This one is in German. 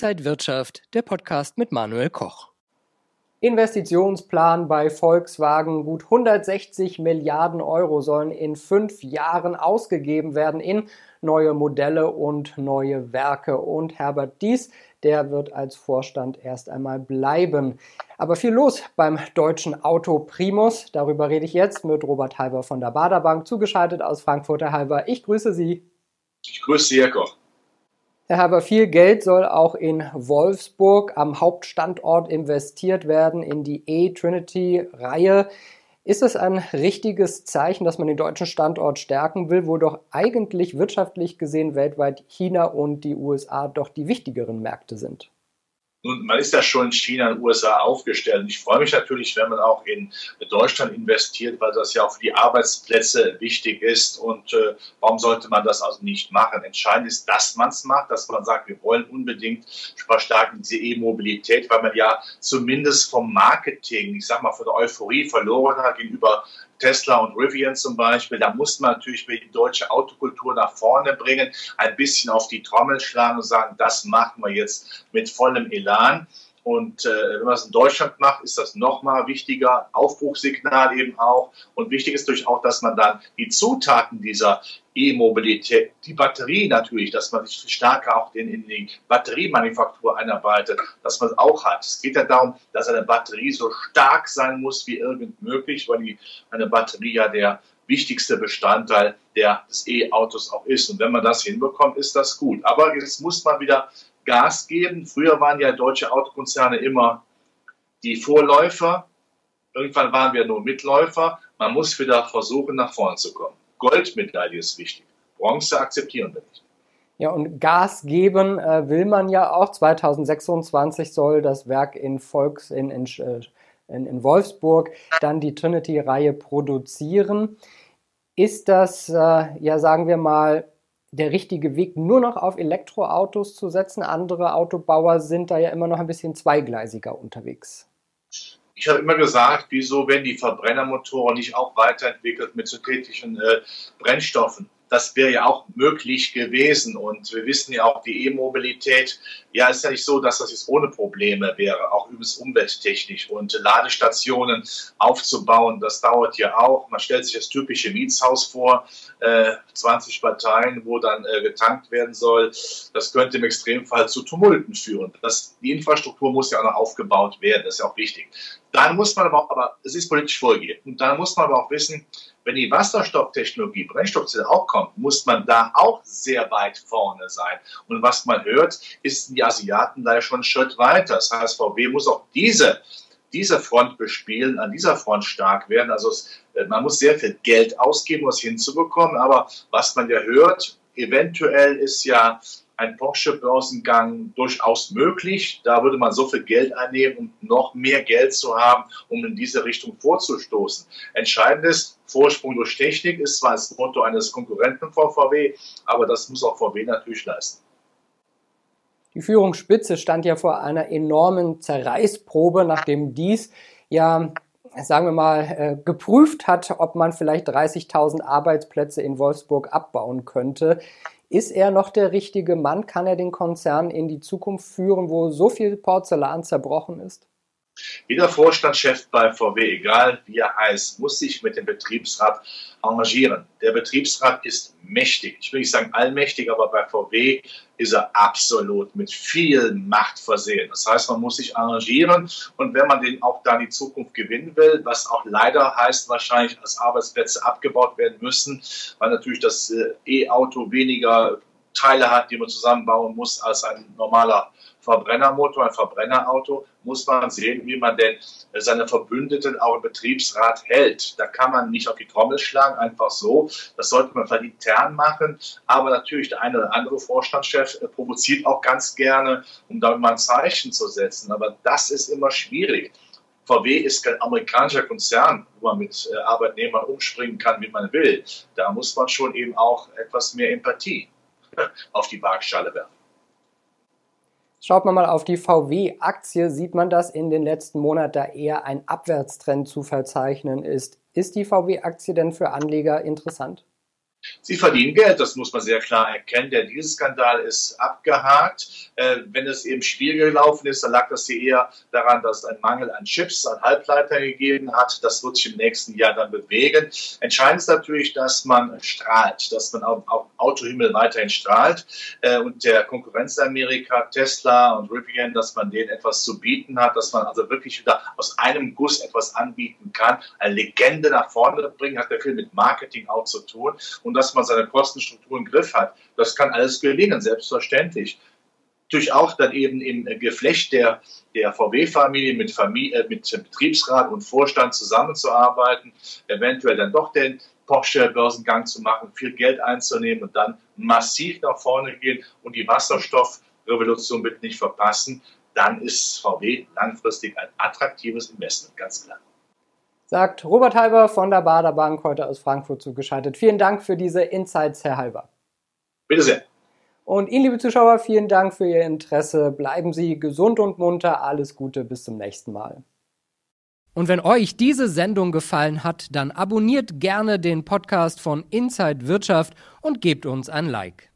Inside Wirtschaft, der Podcast mit Manuel Koch. Investitionsplan bei Volkswagen. Gut 160 Milliarden Euro sollen in fünf Jahren ausgegeben werden in neue Modelle und neue Werke. Und Herbert Dies, der wird als Vorstand erst einmal bleiben. Aber viel los beim deutschen Auto Primus. Darüber rede ich jetzt mit Robert Halber von der Baderbank, zugeschaltet aus Frankfurt. Herr Halber, ich grüße Sie. Ich grüße Sie, Herr Koch. Herr Haber, viel Geld soll auch in Wolfsburg am Hauptstandort investiert werden, in die E-Trinity-Reihe. Ist es ein richtiges Zeichen, dass man den deutschen Standort stärken will, wo doch eigentlich wirtschaftlich gesehen weltweit China und die USA doch die wichtigeren Märkte sind? Nun, man ist ja schon in China und USA aufgestellt. Und ich freue mich natürlich, wenn man auch in Deutschland investiert, weil das ja auch für die Arbeitsplätze wichtig ist. Und äh, warum sollte man das also nicht machen? Entscheidend ist, dass man es macht, dass man sagt, wir wollen unbedingt verstärken diese E-Mobilität, weil man ja zumindest vom Marketing, ich sag mal, von der Euphorie verloren hat gegenüber Tesla und Rivian zum Beispiel, da muss man natürlich die deutsche Autokultur nach vorne bringen, ein bisschen auf die Trommel schlagen und sagen, das machen wir jetzt mit vollem Elan. Und äh, wenn man es in Deutschland macht, ist das nochmal wichtiger, Aufbruchssignal eben auch. Und wichtig ist natürlich auch, dass man dann die Zutaten dieser E-Mobilität, die Batterie natürlich, dass man sich stärker auch in, in die Batteriemanufaktur einarbeitet, dass man es auch hat. Es geht ja darum, dass eine Batterie so stark sein muss wie irgend möglich, weil die, eine Batterie ja der wichtigste Bestandteil der, des E-Autos auch ist. Und wenn man das hinbekommt, ist das gut. Aber jetzt muss man wieder Gas geben. Früher waren ja deutsche Autokonzerne immer die Vorläufer. Irgendwann waren wir nur Mitläufer. Man muss wieder versuchen, nach vorne zu kommen. Goldmedaille ist wichtig. Bronze akzeptieren wir nicht. Ja, und Gas geben äh, will man ja auch. 2026 soll das Werk in Volks in, in, äh, in, in Wolfsburg dann die Trinity-Reihe produzieren. Ist das, äh, ja, sagen wir mal, der richtige Weg, nur noch auf Elektroautos zu setzen. Andere Autobauer sind da ja immer noch ein bisschen zweigleisiger unterwegs. Ich habe immer gesagt, wieso werden die Verbrennermotoren nicht auch weiterentwickelt mit synthetischen äh, Brennstoffen? Das wäre ja auch möglich gewesen. Und wir wissen ja auch, die E-Mobilität, ja, ist ja nicht so, dass das jetzt ohne Probleme wäre, auch übrigens umwelttechnisch. Und Ladestationen aufzubauen, das dauert ja auch. Man stellt sich das typische Mietshaus vor, äh, 20 Parteien, wo dann äh, getankt werden soll. Das könnte im Extremfall zu Tumulten führen. Das, die Infrastruktur muss ja auch noch aufgebaut werden, das ist ja auch wichtig. Dann muss man aber aber es ist politisch vorgegeben. Und dann muss man aber auch wissen, wenn die Wasserstofftechnologie, Brennstoffzelle auch kommt, muss man da auch sehr weit vorne sein. Und was man hört, ist die Asiaten da schon einen Schritt weiter. Das heißt, VW muss auch diese diese Front bespielen, an dieser Front stark werden. Also es, äh, man muss sehr viel Geld ausgeben, um es hinzubekommen. Aber was man ja hört, eventuell ist ja ein Porsche-Börsengang durchaus möglich. Da würde man so viel Geld einnehmen, um noch mehr Geld zu haben, um in diese Richtung vorzustoßen. Entscheidend ist, Vorsprung durch Technik ist zwar das Motto eines Konkurrenten von VW, aber das muss auch VW natürlich leisten. Die Führungsspitze stand ja vor einer enormen Zerreißprobe, nachdem dies ja sagen wir mal, äh, geprüft hat, ob man vielleicht 30.000 Arbeitsplätze in Wolfsburg abbauen könnte. Ist er noch der richtige Mann? Kann er den Konzern in die Zukunft führen, wo so viel Porzellan zerbrochen ist? Jeder Vorstandschef bei VW, egal wie er heißt, muss sich mit dem Betriebsrat engagieren. Der Betriebsrat ist mächtig. Ich will nicht sagen allmächtig, aber bei VW ist er absolut mit viel Macht versehen. Das heißt, man muss sich engagieren und wenn man den auch dann die Zukunft gewinnen will, was auch leider heißt wahrscheinlich, dass Arbeitsplätze abgebaut werden müssen, weil natürlich das äh, E-Auto weniger Teile hat, die man zusammenbauen muss als ein normaler Verbrennermotor, ein Verbrennerauto, muss man sehen, wie man denn seine Verbündeten auch im Betriebsrat hält. Da kann man nicht auf die Trommel schlagen, einfach so. Das sollte man vielleicht intern machen. Aber natürlich der eine oder andere Vorstandschef äh, provoziert auch ganz gerne, um damit mal ein Zeichen zu setzen. Aber das ist immer schwierig. VW ist kein amerikanischer Konzern, wo man mit äh, Arbeitnehmern umspringen kann, wie man will. Da muss man schon eben auch etwas mehr Empathie auf die Waagschale werfen. Schaut man mal auf die VW-Aktie, sieht man, dass in den letzten Monaten da eher ein Abwärtstrend zu verzeichnen ist. Ist die VW-Aktie denn für Anleger interessant? Sie verdienen Geld, das muss man sehr klar erkennen. Der Dieselskandal ist abgehakt. Äh, wenn es eben schwieriger gelaufen ist, dann lag das hier eher daran, dass es einen Mangel an Chips, an Halbleitern gegeben hat. Das wird sich im nächsten Jahr dann bewegen. Entscheidend ist natürlich, dass man strahlt, dass man auf Autohimmel weiterhin strahlt. Äh, und der Konkurrenz Amerika, Tesla und Rivian, dass man denen etwas zu bieten hat, dass man also wirklich wieder aus einem Guss etwas anbieten kann, eine Legende nach vorne bringen, hat ja viel mit Marketing auch zu tun. Und dass man seine Kostenstruktur im Griff hat. Das kann alles gelingen, selbstverständlich. Natürlich auch dann eben im Geflecht der, der VW-Familie mit, Familie, äh, mit Betriebsrat und Vorstand zusammenzuarbeiten, eventuell dann doch den Porsche-Börsengang zu machen, viel Geld einzunehmen und dann massiv nach vorne gehen und die Wasserstoffrevolution bitte nicht verpassen, dann ist VW langfristig ein attraktives Investment, ganz klar sagt Robert Halber von der Bader Bank heute aus Frankfurt zugeschaltet. Vielen Dank für diese Insights, Herr Halber. Bitte sehr. Und Ihnen, liebe Zuschauer, vielen Dank für Ihr Interesse. Bleiben Sie gesund und munter. Alles Gute, bis zum nächsten Mal. Und wenn euch diese Sendung gefallen hat, dann abonniert gerne den Podcast von Inside Wirtschaft und gebt uns ein Like.